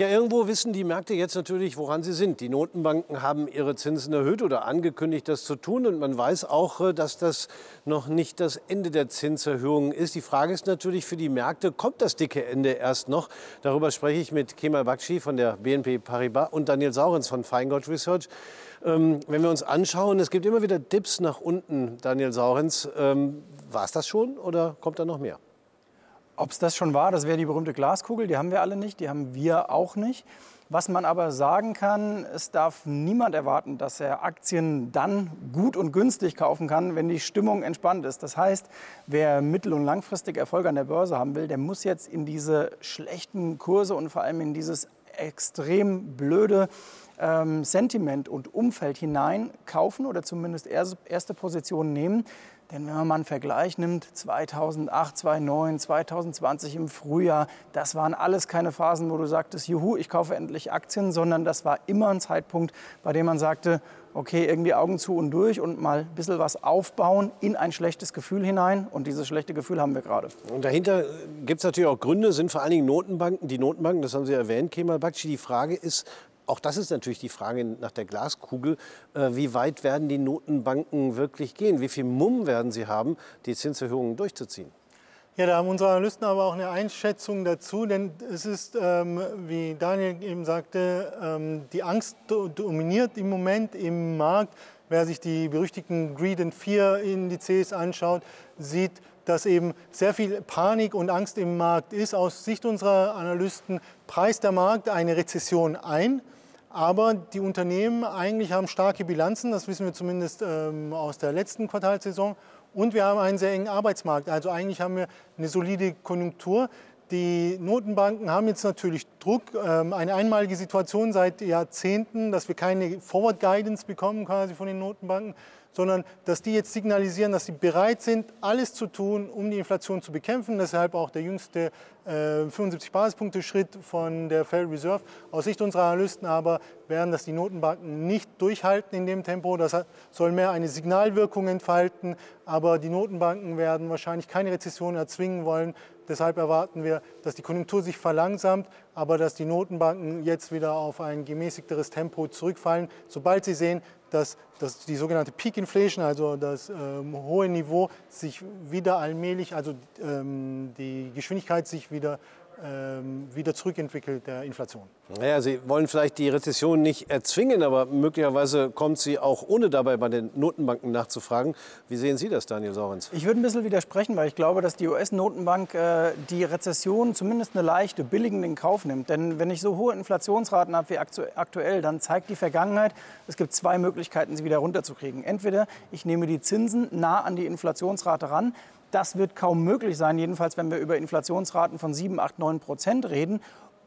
Ja, irgendwo wissen die Märkte jetzt natürlich, woran sie sind. Die Notenbanken haben ihre Zinsen erhöht oder angekündigt, das zu tun. Und man weiß auch, äh, dass das noch nicht das Ende der Zinserhöhungen ist. Die Frage ist natürlich für die Märkte, kommt das dicke Ende erst noch? Darüber spreche ich mit Kemal Bakshi von der BNP Paribas und Daniel Saurens von Feingold Research. Ähm, wenn wir uns anschauen, es gibt immer wieder Dips nach unten, Daniel Saurens. Ähm, War es das schon oder kommt da noch mehr? Ob es das schon war, das wäre die berühmte Glaskugel. Die haben wir alle nicht, die haben wir auch nicht. Was man aber sagen kann, es darf niemand erwarten, dass er Aktien dann gut und günstig kaufen kann, wenn die Stimmung entspannt ist. Das heißt, wer mittel- und langfristig Erfolg an der Börse haben will, der muss jetzt in diese schlechten Kurse und vor allem in dieses extrem blöde ähm, Sentiment und Umfeld hinein kaufen oder zumindest erste Positionen nehmen. Denn wenn man mal einen Vergleich nimmt, 2008, 2009, 2020 im Frühjahr, das waren alles keine Phasen, wo du sagtest, juhu, ich kaufe endlich Aktien, sondern das war immer ein Zeitpunkt, bei dem man sagte, okay, irgendwie Augen zu und durch und mal ein bisschen was aufbauen in ein schlechtes Gefühl hinein. Und dieses schlechte Gefühl haben wir gerade. Und dahinter gibt es natürlich auch Gründe, sind vor allen Dingen Notenbanken. Die Notenbanken, das haben Sie erwähnt, Kemal Bakci. Die Frage ist, auch das ist natürlich die Frage nach der Glaskugel. Äh, wie weit werden die Notenbanken wirklich gehen? Wie viel Mumm werden sie haben, die Zinserhöhungen durchzuziehen? Ja, da haben unsere Analysten aber auch eine Einschätzung dazu, denn es ist, ähm, wie Daniel eben sagte, ähm, die Angst dominiert im Moment im Markt. Wer sich die berüchtigten Greed and Fear Indizes anschaut, sieht, dass eben sehr viel Panik und Angst im Markt ist. Aus Sicht unserer Analysten preist der Markt eine Rezession ein. Aber die Unternehmen eigentlich haben starke Bilanzen, das wissen wir zumindest ähm, aus der letzten Quartalsaison. Und wir haben einen sehr engen Arbeitsmarkt. Also eigentlich haben wir eine solide Konjunktur. Die Notenbanken haben jetzt natürlich Druck, ähm, eine einmalige Situation seit Jahrzehnten, dass wir keine Forward Guidance bekommen quasi von den Notenbanken sondern dass die jetzt signalisieren, dass sie bereit sind, alles zu tun, um die Inflation zu bekämpfen. Deshalb auch der jüngste äh, 75 Basispunkte Schritt von der Federal Reserve. Aus Sicht unserer Analysten aber werden das die Notenbanken nicht durchhalten in dem Tempo. Das soll mehr eine Signalwirkung entfalten, aber die Notenbanken werden wahrscheinlich keine Rezession erzwingen wollen. Deshalb erwarten wir, dass die Konjunktur sich verlangsamt, aber dass die Notenbanken jetzt wieder auf ein gemäßigteres Tempo zurückfallen, sobald sie sehen, dass, dass die sogenannte Peak Inflation, also das ähm, hohe Niveau, sich wieder allmählich, also ähm, die Geschwindigkeit sich wieder wieder zurückentwickelt der Inflation. Naja, Sie wollen vielleicht die Rezession nicht erzwingen, aber möglicherweise kommt sie auch ohne dabei bei den Notenbanken nachzufragen. Wie sehen Sie das, Daniel Saurens? Ich würde ein bisschen widersprechen, weil ich glaube, dass die US-Notenbank äh, die Rezession zumindest eine leichte, billigend in Kauf nimmt. Denn wenn ich so hohe Inflationsraten habe wie aktuell, dann zeigt die Vergangenheit, es gibt zwei Möglichkeiten, sie wieder runterzukriegen. Entweder ich nehme die Zinsen nah an die Inflationsrate ran, das wird kaum möglich sein, jedenfalls wenn wir über Inflationsraten von 7, 8, 9 Prozent reden.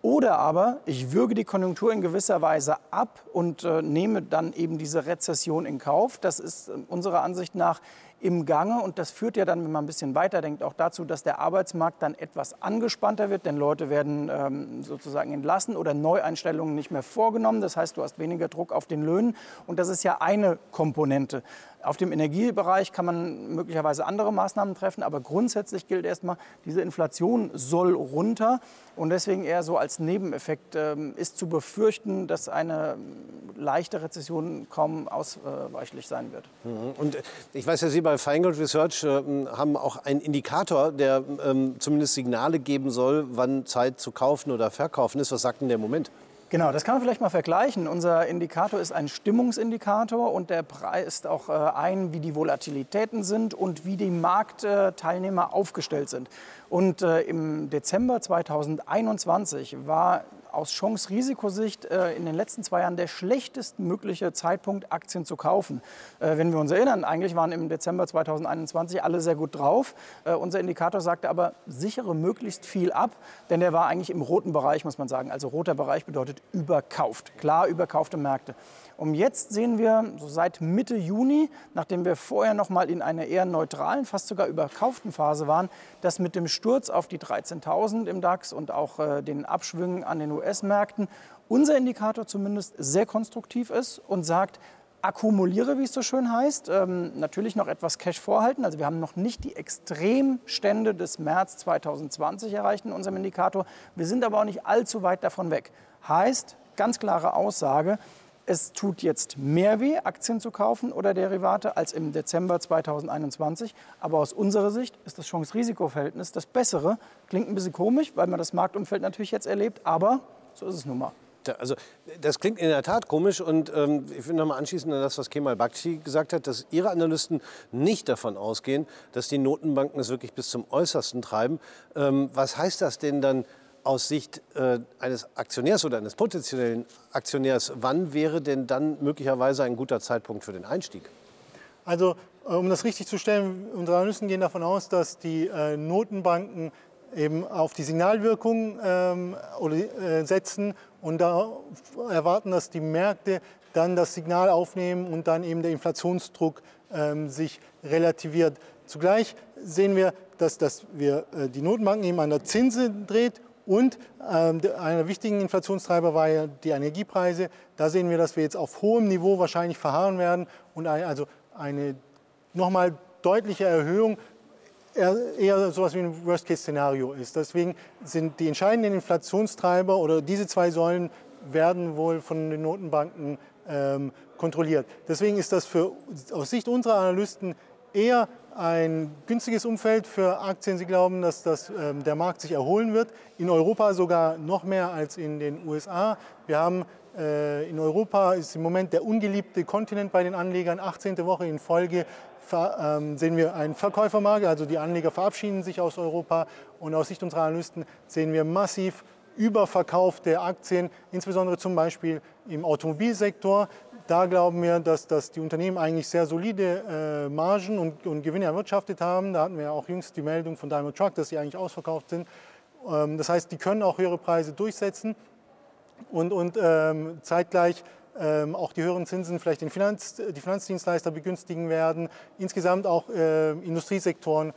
Oder aber ich würge die Konjunktur in gewisser Weise ab und äh, nehme dann eben diese Rezession in Kauf. Das ist äh, unserer Ansicht nach im Gange. Und das führt ja dann, wenn man ein bisschen weiterdenkt, auch dazu, dass der Arbeitsmarkt dann etwas angespannter wird, denn Leute werden ähm, sozusagen entlassen oder Neueinstellungen nicht mehr vorgenommen. Das heißt, du hast weniger Druck auf den Löhnen. Und das ist ja eine Komponente. Auf dem Energiebereich kann man möglicherweise andere Maßnahmen treffen, aber grundsätzlich gilt erstmal, diese Inflation soll runter. Und deswegen eher so als Nebeneffekt ähm, ist zu befürchten, dass eine leichte Rezession kaum ausweichlich sein wird. Mhm. Und ich weiß ja, Sie bei Feingold Research äh, haben auch einen Indikator, der ähm, zumindest Signale geben soll, wann Zeit zu kaufen oder verkaufen ist. Was sagt denn der Moment? Genau, das kann man vielleicht mal vergleichen. Unser Indikator ist ein Stimmungsindikator und der preist auch äh, ein, wie die Volatilitäten sind und wie die Marktteilnehmer aufgestellt sind. Und äh, im Dezember 2021 war aus Chance-Risikosicht äh, in den letzten zwei Jahren der schlechtestmögliche Zeitpunkt, Aktien zu kaufen. Äh, wenn wir uns erinnern, eigentlich waren im Dezember 2021 alle sehr gut drauf. Äh, unser Indikator sagte aber, sichere möglichst viel ab, denn der war eigentlich im roten Bereich, muss man sagen. Also roter Bereich bedeutet überkauft, klar überkaufte Märkte. Und jetzt sehen wir so seit Mitte Juni, nachdem wir vorher noch mal in einer eher neutralen, fast sogar überkauften Phase waren, dass mit dem Sturz auf die 13.000 im DAX und auch äh, den Abschwüngen an den US-Märkten unser Indikator zumindest sehr konstruktiv ist und sagt, akkumuliere, wie es so schön heißt. Ähm, natürlich noch etwas Cash vorhalten. Also wir haben noch nicht die Extremstände des März 2020 erreicht in unserem Indikator. Wir sind aber auch nicht allzu weit davon weg. Heißt, ganz klare Aussage, es tut jetzt mehr weh, Aktien zu kaufen oder Derivate als im Dezember 2021. Aber aus unserer Sicht ist das Chance-Risiko-Verhältnis das bessere. Klingt ein bisschen komisch, weil man das Marktumfeld natürlich jetzt erlebt, aber so ist es nun mal. Also das klingt in der Tat komisch und ähm, ich will noch mal anschließen an das, was Kemal Bakci gesagt hat, dass Ihre Analysten nicht davon ausgehen, dass die Notenbanken es wirklich bis zum Äußersten treiben. Ähm, was heißt das denn dann aus Sicht äh, eines Aktionärs oder eines potenziellen Aktionärs? Wann wäre denn dann möglicherweise ein guter Zeitpunkt für den Einstieg? Also äh, um das richtig zu stellen, unsere Analysten gehen davon aus, dass die äh, Notenbanken eben auf die Signalwirkung ähm, äh, setzen und da erwarten, dass die Märkte dann das Signal aufnehmen und dann eben der Inflationsdruck ähm, sich relativiert. Zugleich sehen wir, dass, dass wir äh, die Notenbanken eben an der Zinse dreht und ähm, einer wichtigen Inflationstreiber war ja die Energiepreise. Da sehen wir, dass wir jetzt auf hohem Niveau wahrscheinlich verharren werden und also eine nochmal deutliche Erhöhung eher so etwas wie ein Worst-Case-Szenario ist. Deswegen sind die entscheidenden Inflationstreiber oder diese zwei Säulen werden wohl von den Notenbanken ähm, kontrolliert. Deswegen ist das für, aus Sicht unserer Analysten eher ein günstiges Umfeld für Aktien. Sie glauben, dass das, ähm, der Markt sich erholen wird. In Europa sogar noch mehr als in den USA. Wir haben äh, in Europa ist im Moment der ungeliebte Kontinent bei den Anlegern. 18. Woche in Folge ähm, sehen wir einen Verkäufermarkt, also die Anleger verabschieden sich aus Europa und aus Sicht unserer Analysten sehen wir massiv Überverkauf der Aktien, insbesondere zum Beispiel im Automobilsektor. Da glauben wir, dass, dass die Unternehmen eigentlich sehr solide äh, Margen und, und, Gewinne erwirtschaftet haben. Da hatten wir auch jüngst die Meldung von Daimler Truck, dass sie eigentlich ausverkauft sind. Ähm, das heißt, die können auch höhere Preise durchsetzen und, und ähm, zeitgleich ähm, auch die höheren Zinsen vielleicht den Finanz, die Finanzdienstleister begünstigen werden, insgesamt auch äh, Industriesektoren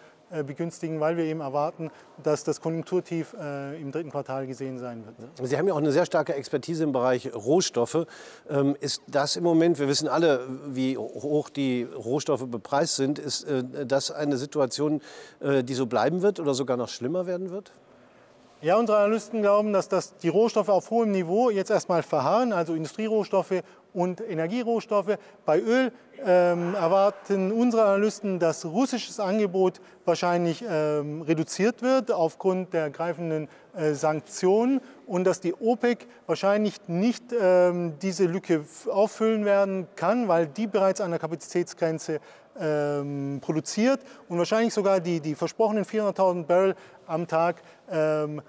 begünstigen, weil wir eben erwarten, dass das Konjunkturtief äh, im dritten Quartal gesehen sein wird. Sie haben ja auch eine sehr starke Expertise im Bereich Rohstoffe. Ähm, ist das im Moment, wir wissen alle, wie hoch die Rohstoffe bepreist sind, ist äh, das eine Situation, äh, die so bleiben wird oder sogar noch schlimmer werden wird? Ja, unsere Analysten glauben, dass das die Rohstoffe auf hohem Niveau jetzt erstmal verharren, also Industrierohstoffe und Energierohstoffe. Bei Öl ähm, erwarten unsere Analysten, dass russisches Angebot wahrscheinlich ähm, reduziert wird aufgrund der greifenden äh, Sanktionen und dass die OPEC wahrscheinlich nicht ähm, diese Lücke auffüllen werden kann, weil die bereits an der Kapazitätsgrenze ähm, produziert und wahrscheinlich sogar die, die versprochenen 400.000 Barrel am Tag ähm,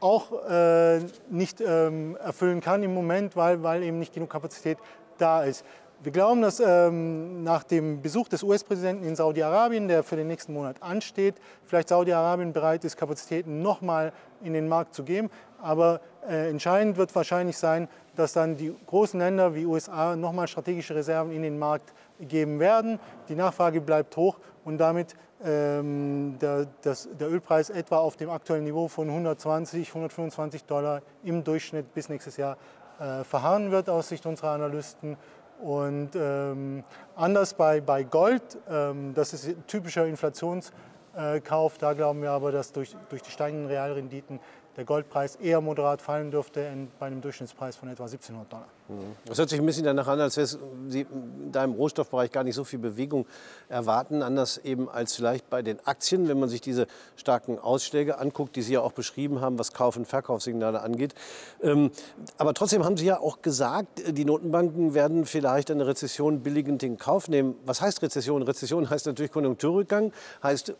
auch äh, nicht ähm, erfüllen kann im Moment, weil, weil eben nicht genug Kapazität da ist. Wir glauben, dass ähm, nach dem Besuch des US-Präsidenten in Saudi-Arabien, der für den nächsten Monat ansteht, vielleicht Saudi-Arabien bereit ist, Kapazitäten nochmal in den Markt zu geben. Aber äh, entscheidend wird wahrscheinlich sein, dass dann die großen Länder wie USA nochmal strategische Reserven in den Markt geben werden. Die Nachfrage bleibt hoch und damit der, das, der, Ölpreis etwa auf dem aktuellen Niveau von 120, 125 Dollar im Durchschnitt bis nächstes Jahr äh, verharren wird aus Sicht unserer Analysten. Und ähm, anders bei, bei Gold, ähm, das ist typischer Inflationskauf, da glauben wir aber, dass durch, durch die steigenden Realrenditen der Goldpreis eher moderat fallen dürfte bei einem Durchschnittspreis von etwa 1700 Dollar. Mhm. Das hört sich ein bisschen danach an, als wäre Sie da im Rohstoffbereich gar nicht so viel Bewegung erwarten, anders eben als vielleicht bei den Aktien, wenn man sich diese starken Ausschläge anguckt, die Sie ja auch beschrieben haben, was Kauf- und Verkaufssignale angeht. Ähm, aber trotzdem haben Sie ja auch gesagt, die Notenbanken werden vielleicht eine Rezession billigend in Kauf nehmen. Was heißt Rezession? Rezession heißt natürlich Konjunkturrückgang, heißt,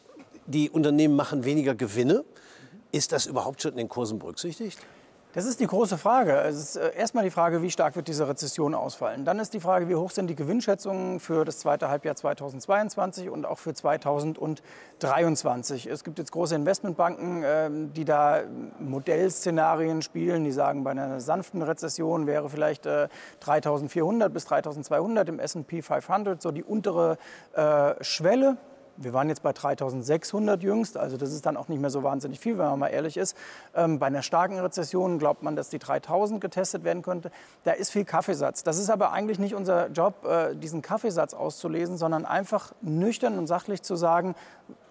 die Unternehmen machen weniger Gewinne. Ist das überhaupt schon in den Kursen berücksichtigt? Das ist die große Frage. Es ist äh, erstmal die Frage, wie stark wird diese Rezession ausfallen. Dann ist die Frage, wie hoch sind die Gewinnschätzungen für das zweite Halbjahr 2022 und auch für 2023. Es gibt jetzt große Investmentbanken, ähm, die da Modellszenarien spielen. Die sagen, bei einer sanften Rezession wäre vielleicht 3.400 äh, bis 3.200 im S&P 500 so die untere äh, Schwelle Wir waren jetzt bei 3600 jüngst, also das ist dann auch nicht mehr so wahnsinnig viel, wenn man mal ehrlich ist. Ähm, bei einer starken Rezession glaubt man, dass die 3000 getestet werden könnte. Da ist viel Kaffeesatz. Das ist aber eigentlich nicht unser Job, äh, diesen Kaffeesatz auszulesen, sondern einfach nüchtern und sachlich zu sagen,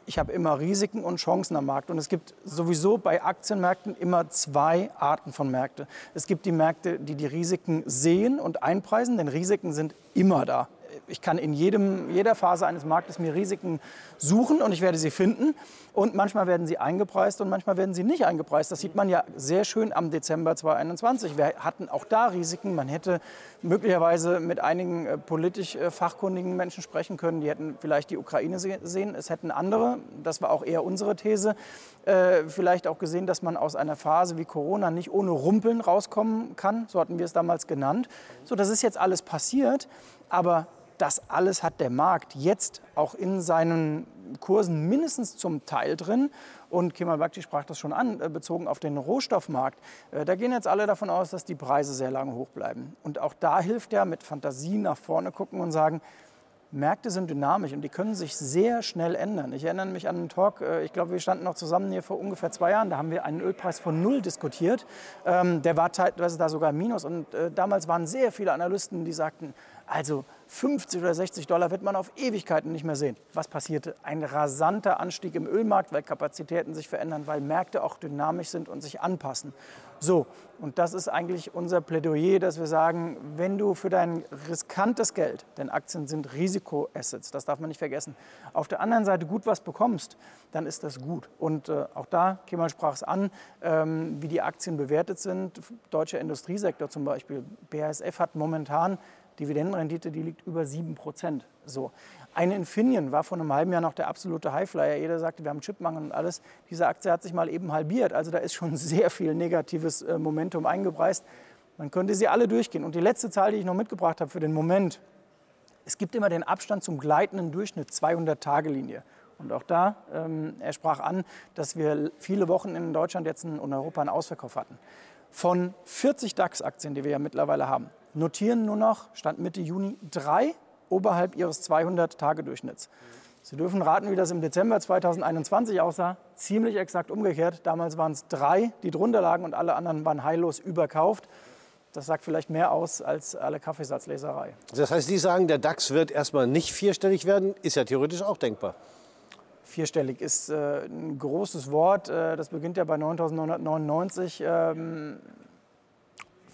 ich habe immer Risiken und Chancen am Markt. Und es gibt sowieso bei Aktienmärkten immer zwei Arten von Märkten. Es gibt die Märkte, die die Risiken sehen und einpreisen, denn Risiken sind immer da ich kann in jedem, jeder Phase eines Marktes mir Risiken suchen und ich werde sie finden. Und manchmal werden sie eingepreist und manchmal werden sie nicht eingepreist. Das sieht man ja sehr schön am Dezember 2021. Wir hatten auch da Risiken. Man hätte möglicherweise mit einigen äh, politisch äh, fachkundigen Menschen sprechen können. Die hätten vielleicht die Ukraine sehen. Es hätten andere, das war auch eher unsere These, äh, vielleicht auch gesehen, dass man aus einer Phase wie Corona nicht ohne Rumpeln rauskommen kann. So hatten wir es damals genannt. So, das ist jetzt alles passiert. Aber das alles hat der Markt jetzt auch in seinen Kursen mindestens zum Teil drin. Und Kemal Bakti sprach das schon an, äh, bezogen auf den Rohstoffmarkt. Äh, da gehen jetzt alle davon aus, dass die Preise sehr lange hoch bleiben. Und auch da hilft ja mit Fantasie nach vorne gucken und sagen, Märkte sind dynamisch und die können sich sehr schnell ändern. Ich erinnere mich an einen Talk, äh, ich glaube, wir standen noch zusammen hier vor ungefähr zwei Jahren, da haben wir einen Ölpreis von null diskutiert. Ähm, der war teilweise da sogar minus und damals waren sehr viele Analysten, die sagten, also 50 oder 60 Dollar wird man auf Ewigkeiten nicht mehr sehen. Was passierte? Ein rasanter Anstieg im Ölmarkt, weil Kapazitäten sich verändern, weil Märkte auch dynamisch sind und sich anpassen. So, und das ist eigentlich unser Plädoyer, dass wir sagen, wenn du für dein riskantes Geld, denn Aktien sind Risikoassets, das darf man nicht vergessen, auf der anderen Seite gut was bekommst, dann ist das gut. Und äh, auch da, Kemal sprach es an, ähm, wie die Aktien bewertet sind. Deutscher Industriesektor zum Beispiel, BASF hat momentan Dividendenrendite, die liegt über 7 Prozent. So. Eine Infineon war vor einem halben Jahr noch der absolute Highflyer. Jeder sagte, wir haben Chipmangel und alles. Diese Aktie hat sich mal eben halbiert. Also da ist schon sehr viel negatives äh, Momentum eingepreist. Man könnte sie alle durchgehen. Und die letzte Zahl, die ich noch mitgebracht habe für den Moment, es gibt immer den Abstand zum gleitenden Durchschnitt, 200-Tage-Linie. Und auch da, ähm, er sprach an, dass wir viele Wochen in Deutschland jetzt in Europa einen Ausverkauf hatten. Von 40 DAX-Aktien, die wir ja mittlerweile haben, notieren nur noch, Stand Mitte Juni, drei oberhalb ihres 200-Tage-Durchschnitts. Sie dürfen raten, wie das im Dezember 2021 aussah. Ziemlich exakt umgekehrt. Damals waren es drei, die drunter lagen und alle anderen waren heillos überkauft. Das sagt vielleicht mehr aus als alle Kaffeesatzleserei. Das heißt, Sie sagen, der DAX wird erstmal nicht vierstellig werden? Ist ja theoretisch auch denkbar. Vierstellig ist äh, ein großes Wort. Äh, das beginnt ja bei 9.999. Ähm,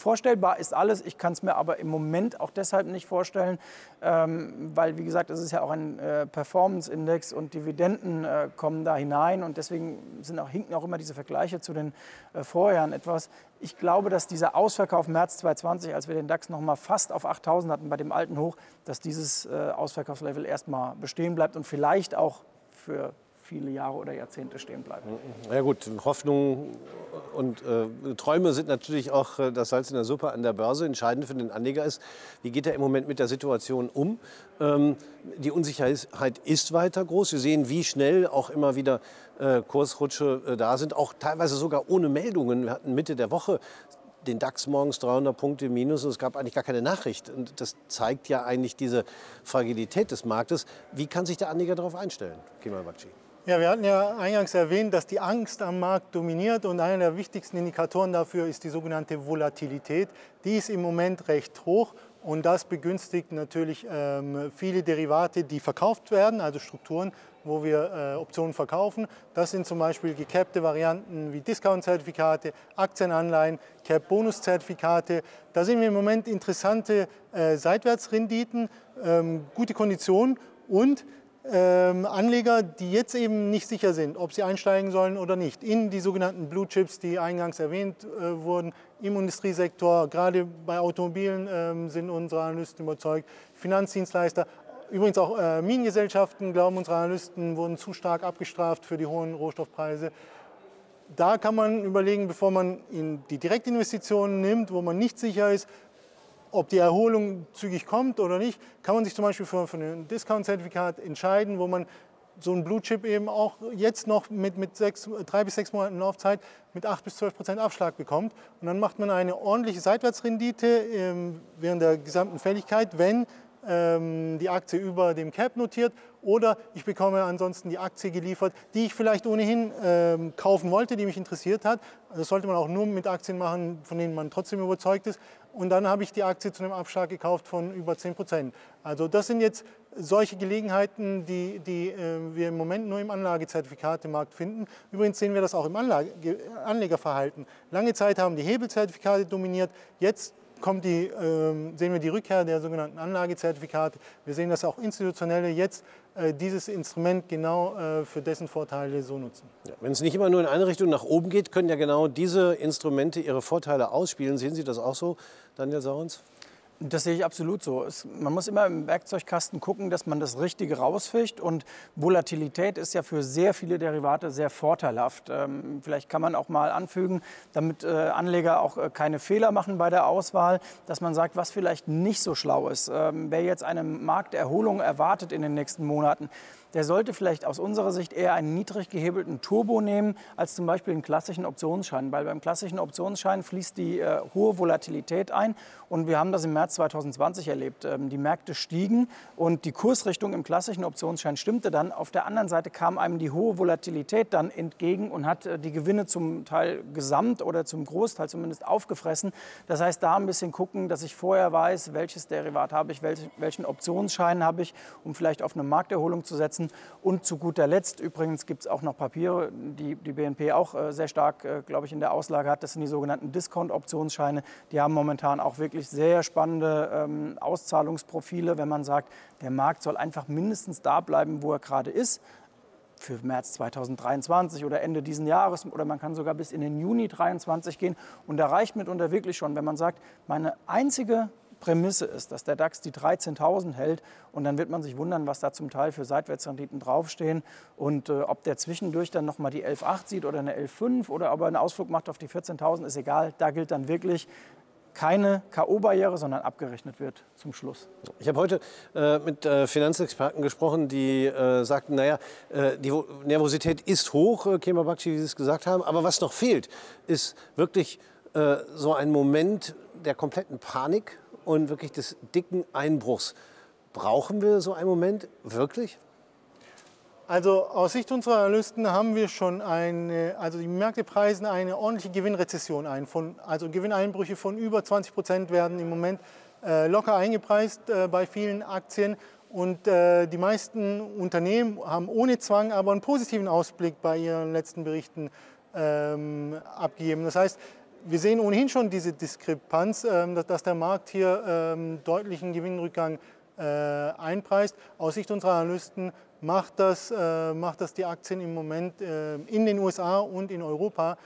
Vorstellbar ist alles, ich kann es mir aber im Moment auch deshalb nicht vorstellen, ähm, weil, wie gesagt, es ist ja auch ein äh, Performance-Index und Dividenden äh, kommen da hinein und deswegen sind auch, hinken auch immer diese Vergleiche zu den äh, Vorjahren etwas. Ich glaube, dass dieser Ausverkauf März 2020, als wir den DAX noch mal fast auf 8000 hatten bei dem alten Hoch, dass dieses äh, Ausverkaufslevel erstmal bestehen bleibt und vielleicht auch für viele Jahre oder Jahrzehnte stehen bleiben. Ja gut, Hoffnungen und äh, Träume sind natürlich auch äh, das Salz in der Suppe an der Börse. Entscheidend für den Anleger ist, wie geht er im Moment mit der Situation um. Ähm, die Unsicherheit ist weiter groß. Wir sehen, wie schnell auch immer wieder äh, Kursrutsche äh, da sind, auch teilweise sogar ohne Meldungen. Wir hatten Mitte der Woche den DAX morgens 300 Punkte minus und es gab eigentlich gar keine Nachricht. Und das zeigt ja eigentlich diese Fragilität des Marktes. Wie kann sich der Anleger darauf einstellen, Kemal Bakci? Ja, wir hatten ja eingangs erwähnt, dass die Angst am Markt dominiert und einer der wichtigsten Indikatoren dafür ist die sogenannte Volatilität. Die ist im Moment recht hoch und das begünstigt natürlich ähm, viele Derivate, die verkauft werden, also Strukturen, wo wir äh, Optionen verkaufen. Das sind zum Beispiel gecappte Varianten wie Discount-Zertifikate, Aktienanleihen, Cap-Bonus-Zertifikate. Da sehen wir im Moment interessante äh, Seitwärtsrenditen, ähm, gute Konditionen und ähm, Anleger, die jetzt eben nicht sicher sind, ob sie einsteigen sollen oder nicht, in die sogenannten Blue Chips, die eingangs erwähnt äh, wurden, im Industriesektor, gerade bei Automobilen ähm, sind unsere Analysten überzeugt, Finanzdienstleister, übrigens auch äh, Minengesellschaften, glauben unsere Analysten, wurden zu stark abgestraft für die hohen Rohstoffpreise. Da kann man überlegen, bevor man in die Direktinvestitionen nimmt, wo man nicht sicher ist, ob die Erholung zügig kommt oder nicht, kann man sich zum Beispiel für, für ein Discount-Zertifikat entscheiden, wo man so ein Blue Chip eben auch jetzt noch mit, mit sechs, drei bis sechs Monaten Laufzeit mit 8 bis 12 Prozent Abschlag bekommt. Und dann macht man eine ordentliche Seitwärtsrendite ähm, während der gesamten Fälligkeit, wenn ähm, die Aktie über dem Cap notiert oder ich bekomme ansonsten die Aktie geliefert, die ich vielleicht ohnehin ähm, kaufen wollte, die mich interessiert hat. Das sollte man auch nur mit Aktien machen, von denen man trotzdem überzeugt ist. Und dann habe ich die Aktie zu einem Abschlag gekauft von über 10 Prozent. Also das sind jetzt solche Gelegenheiten, die, die äh, wir im Moment nur im Anlagezertifikatemarkt finden. Übrigens sehen wir das auch im Anlage, Anlegerverhalten. Lange Zeit haben die Hebelzertifikate dominiert. Jetzt kommt die, äh, sehen wir die Rückkehr der sogenannten Anlagezertifikate. Wir sehen, dass auch Institutionelle jetzt äh, dieses Instrument genau äh, für dessen Vorteile so nutzen. Ja, Wenn es nicht immer nur in eine Richtung nach oben geht, können ja genau diese Instrumente ihre Vorteile ausspielen. Sehen Sie das auch so, Daniel Saurens? Das sehe ich absolut so. Es, man muss immer im Werkzeugkasten gucken, dass man das Richtige rausfischt. Und Volatilität ist ja für sehr viele Derivate sehr vorteilhaft. Ähm, vielleicht kann man auch mal anfügen, damit äh, Anleger auch äh, keine Fehler machen bei der Auswahl, dass man sagt, was vielleicht nicht so schlau ist. Ähm, wer jetzt eine Markterholung erwartet in den nächsten Monaten, der sollte vielleicht aus unserer Sicht eher einen niedrig gehebelten Turbo nehmen, als zum Beispiel einen klassischen Optionsschein. Weil beim klassischen Optionsschein fließt die äh, hohe Volatilität ein. Und wir haben das im März 2020 erlebt. Ähm, die Märkte stiegen und die Kursrichtung im klassischen Optionsschein stimmte dann. Auf der anderen Seite kam einem die hohe Volatilität dann entgegen und hat äh, die Gewinne zum Teil gesamt oder zum Großteil zumindest aufgefressen. Das heißt, da ein bisschen gucken, dass ich vorher weiß, welches Derivat habe ich, welchen Optionsschein habe ich, um vielleicht auf eine Markterholung zu setzen setzen. Und zu guter Letzt, übrigens gibt es auch noch Papiere, die die BNP auch äh, sehr stark, äh, glaube ich, in der Auslage hat. Das sind die sogenannten Discount-Optionsscheine. Die haben momentan auch wirklich sehr spannende ähm, Auszahlungsprofile, wenn man sagt, der Markt soll einfach mindestens da bleiben, wo er gerade ist für März 2023 oder Ende diesen Jahres oder man kann sogar bis in den Juni 2023 gehen. Und da reicht mitunter wirklich schon, wenn man sagt, meine einzige Prämisse ist, dass der DAX die 13.000 hält und dann wird man sich wundern, was da zum Teil für Seitwärtsrenditen draufstehen und äh, ob der zwischendurch dann nochmal die 11.8 sieht oder eine 11.5 oder ob er einen Ausflug macht auf die 14.000, ist egal. Da gilt dann wirklich keine K.O.-Barriere, sondern abgerechnet wird zum Schluss. Ich habe heute äh, mit äh, Finanzexperten gesprochen, die äh, sagten, naja, äh, die Nervosität ist hoch, äh, Kemal Bakshi, wie Sie es gesagt haben, aber was noch fehlt, ist wirklich äh, so ein Moment der kompletten Panik und wirklich des dicken Einbruchs. Brauchen wir so einen Moment wirklich? Also aus Sicht unserer Analysten haben wir schon eine, also die Märkte preisen eine ordentliche Gewinnrezession ein. Von, also Gewinneinbrüche von über 20 Prozent werden im Moment äh, locker eingepreist äh, bei vielen Aktien. Und äh, die meisten Unternehmen haben ohne Zwang aber einen positiven Ausblick bei ihren letzten Berichten ähm, abgegeben. Das heißt, wir sehen ohnehin schon diese Diskrepanz, ähm, dass der Markt hier ähm, deutlichen Gewinnrückgang äh, einpreist. Aus Sicht unserer Analysten macht das, äh, macht das die Aktien im Moment äh, in den USA und in Europa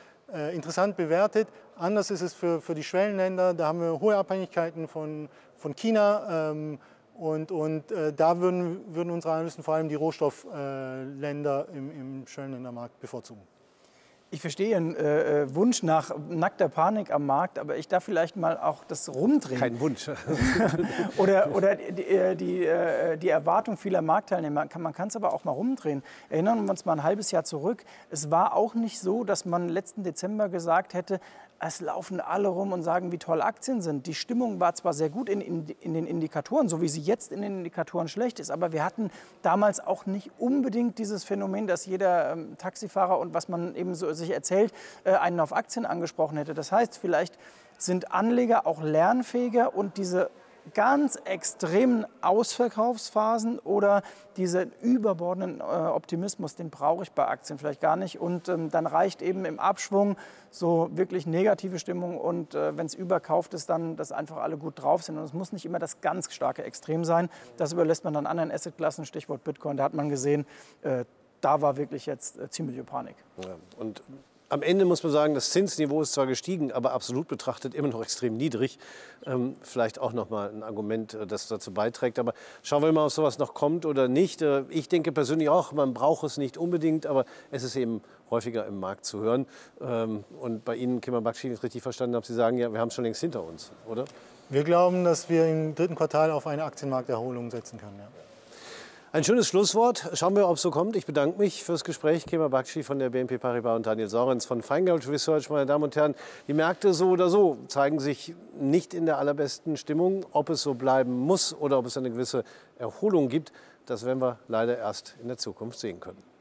interessant bewertet. Anders ist es für, für die Schwellenländer. Da haben wir hohe Abhängigkeiten von, von China. Ähm, und, und da würden, würden unsere Analysten vor allem die Rohstoffländer im, im Schwellenländermarkt bevorzugen. Ich verstehe Ihren äh, äh, Wunsch nach nackter Panik am Markt, aber ich darf vielleicht mal auch das rumdrehen. Kein Wunsch. oder oder die, äh, die, äh, die, Erwartung vieler Marktteilnehmer. Man kann es aber auch mal rumdrehen. Erinnern wir uns mal ein halbes Jahr zurück. Es war auch nicht so, dass man letzten Dezember gesagt hätte, es laufen alle rum und sagen, wie toll Aktien sind. Die Stimmung war zwar sehr gut in, in, in, den Indikatoren, so wie sie jetzt in den Indikatoren schlecht ist, aber wir hatten damals auch nicht unbedingt dieses Phänomen, dass jeder ähm, Taxifahrer und was man eben so sich erzählt, äh, einen auf Aktien angesprochen hätte. Das heißt, vielleicht sind Anleger auch lernfähiger und diese ganz extremen Ausverkaufsphasen oder diesen überbordenden äh, Optimismus, den brauche ich bei Aktien vielleicht gar nicht. Und ähm, dann reicht eben im Abschwung so wirklich negative Stimmung und äh, wenn es überkauft ist, dann, dass einfach alle gut drauf sind. Und es muss nicht immer das ganz starke Extrem sein. Das überlässt man dann anderen Assetklassen, Stichwort Bitcoin. Da hat man gesehen, äh, da war wirklich jetzt ziemliche Panik. Ja, und am Ende muss man sagen, das Zinsniveau ist zwar gestiegen, aber absolut betrachtet immer noch extrem niedrig. Ähm, vielleicht auch noch mal ein Argument, äh, das dazu beiträgt. Aber schauen wir mal, ob sowas noch kommt oder nicht. Äh, ich denke persönlich auch, man braucht es nicht unbedingt, aber es ist eben häufiger im Markt zu hören. Ähm, und bei Ihnen, Kimmer Bakshi, wenn ich richtig verstanden habe, Sie sagen ja, wir haben es schon längst hinter uns, oder? Wir glauben, dass wir im dritten Quartal auf eine Aktienmarkterholung setzen können. Ja. Ein schönes Schlusswort. Schauen wir, ob es so kommt. Ich bedanke mich fürs Gespräch. Kemal Bakshi von der BNP Paribas und Daniel Sorens von Feingold Research. Meine Damen und Herren, die Märkte so oder so zeigen sich nicht in der allerbesten Stimmung. Ob es so bleiben muss oder ob es eine gewisse Erholung gibt, das werden wir leider erst in der Zukunft sehen können.